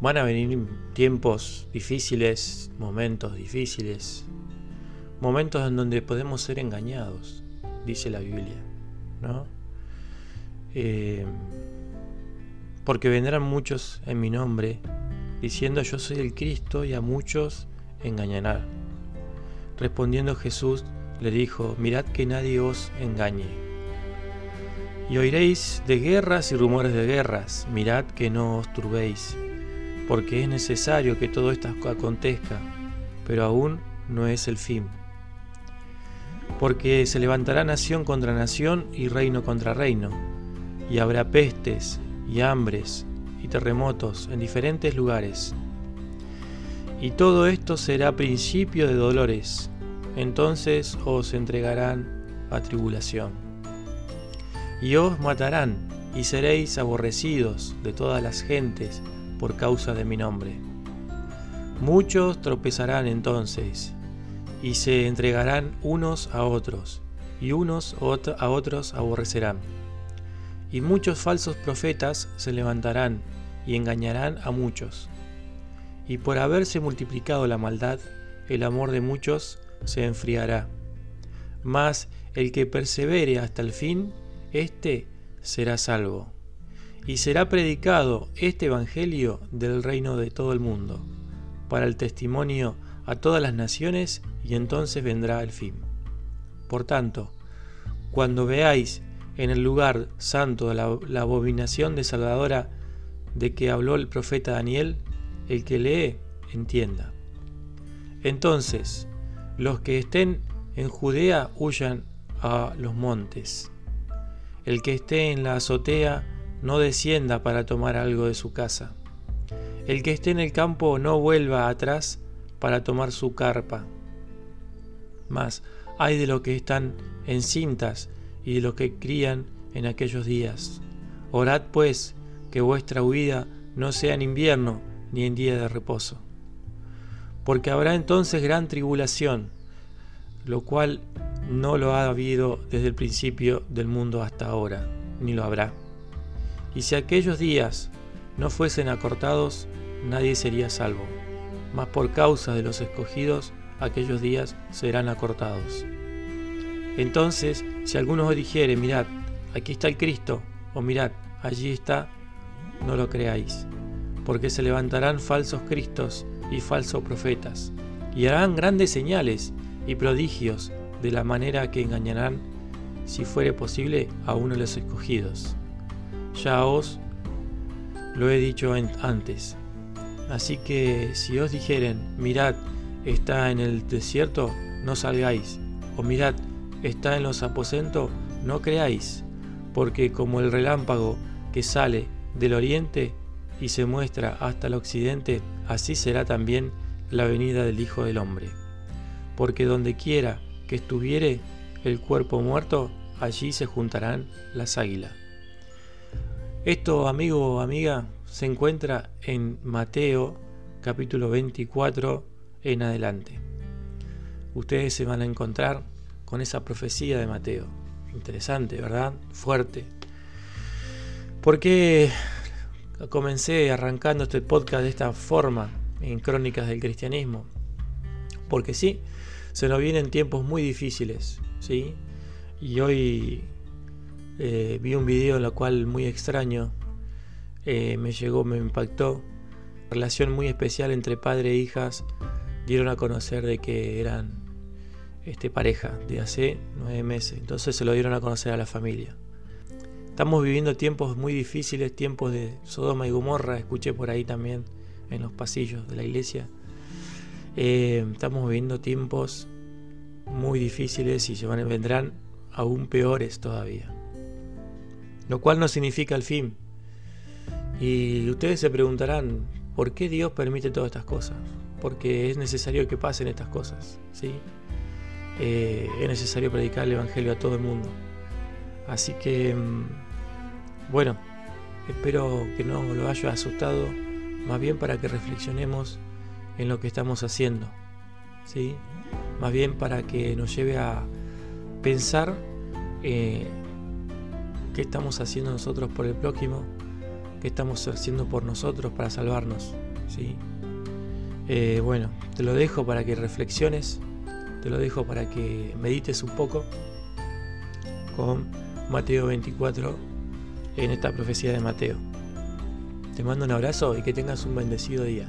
Van a venir tiempos difíciles, momentos difíciles, momentos en donde podemos ser engañados, dice la Biblia, ¿no? Eh, porque vendrán muchos en mi nombre, diciendo yo soy el Cristo, y a muchos engañarán. Respondiendo Jesús le dijo, mirad que nadie os engañe. Y oiréis de guerras y rumores de guerras, mirad que no os turbéis porque es necesario que todo esto acontezca, pero aún no es el fin. Porque se levantará nación contra nación y reino contra reino, y habrá pestes y hambres y terremotos en diferentes lugares. Y todo esto será principio de dolores, entonces os entregarán a tribulación. Y os matarán, y seréis aborrecidos de todas las gentes, por causa de mi nombre. Muchos tropezarán entonces y se entregarán unos a otros, y unos a otros aborrecerán. Y muchos falsos profetas se levantarán y engañarán a muchos. Y por haberse multiplicado la maldad, el amor de muchos se enfriará. Mas el que persevere hasta el fin, éste será salvo y será predicado este Evangelio del reino de todo el mundo, para el testimonio a todas las naciones, y entonces vendrá el fin. Por tanto, cuando veáis en el lugar santo la, la abominación desalvadora de que habló el profeta Daniel, el que lee, entienda. Entonces, los que estén en Judea huyan a los montes. El que esté en la azotea no descienda para tomar algo de su casa. El que esté en el campo no vuelva atrás para tomar su carpa. Mas hay de los que están en cintas y de los que crían en aquellos días. Orad pues que vuestra huida no sea en invierno ni en día de reposo. Porque habrá entonces gran tribulación, lo cual no lo ha habido desde el principio del mundo hasta ahora, ni lo habrá. Y si aquellos días no fuesen acortados, nadie sería salvo. Mas por causa de los escogidos, aquellos días serán acortados. Entonces, si alguno os dijere, mirad, aquí está el Cristo, o mirad, allí está, no lo creáis, porque se levantarán falsos Cristos y falsos profetas, y harán grandes señales y prodigios de la manera que engañarán, si fuere posible, a uno de los escogidos. Ya os lo he dicho antes. Así que si os dijeren, mirad, está en el desierto, no salgáis. O mirad, está en los aposentos, no creáis. Porque como el relámpago que sale del oriente y se muestra hasta el occidente, así será también la venida del Hijo del Hombre. Porque donde quiera que estuviere el cuerpo muerto, allí se juntarán las águilas. Esto, amigo o amiga, se encuentra en Mateo capítulo 24 en adelante. Ustedes se van a encontrar con esa profecía de Mateo. Interesante, ¿verdad? Fuerte. ¿Por qué comencé arrancando este podcast de esta forma en Crónicas del Cristianismo? Porque sí, se nos vienen tiempos muy difíciles, ¿sí? Y hoy eh, vi un video en lo cual muy extraño eh, me llegó, me impactó. Relación muy especial entre padre e hijas dieron a conocer de que eran este, pareja de hace nueve meses. Entonces se lo dieron a conocer a la familia. Estamos viviendo tiempos muy difíciles, tiempos de Sodoma y Gomorra, escuché por ahí también en los pasillos de la iglesia. Eh, estamos viviendo tiempos muy difíciles y se van, vendrán aún peores todavía lo cual no significa el fin. Y ustedes se preguntarán, ¿por qué Dios permite todas estas cosas? Porque es necesario que pasen estas cosas, ¿sí? Eh, es necesario predicar el Evangelio a todo el mundo. Así que, mm, bueno, espero que no lo haya asustado, más bien para que reflexionemos en lo que estamos haciendo, ¿sí? Más bien para que nos lleve a pensar eh, ¿Qué estamos haciendo nosotros por el prójimo? ¿Qué estamos haciendo por nosotros para salvarnos? ¿sí? Eh, bueno, te lo dejo para que reflexiones, te lo dejo para que medites un poco con Mateo 24 en esta profecía de Mateo. Te mando un abrazo y que tengas un bendecido día.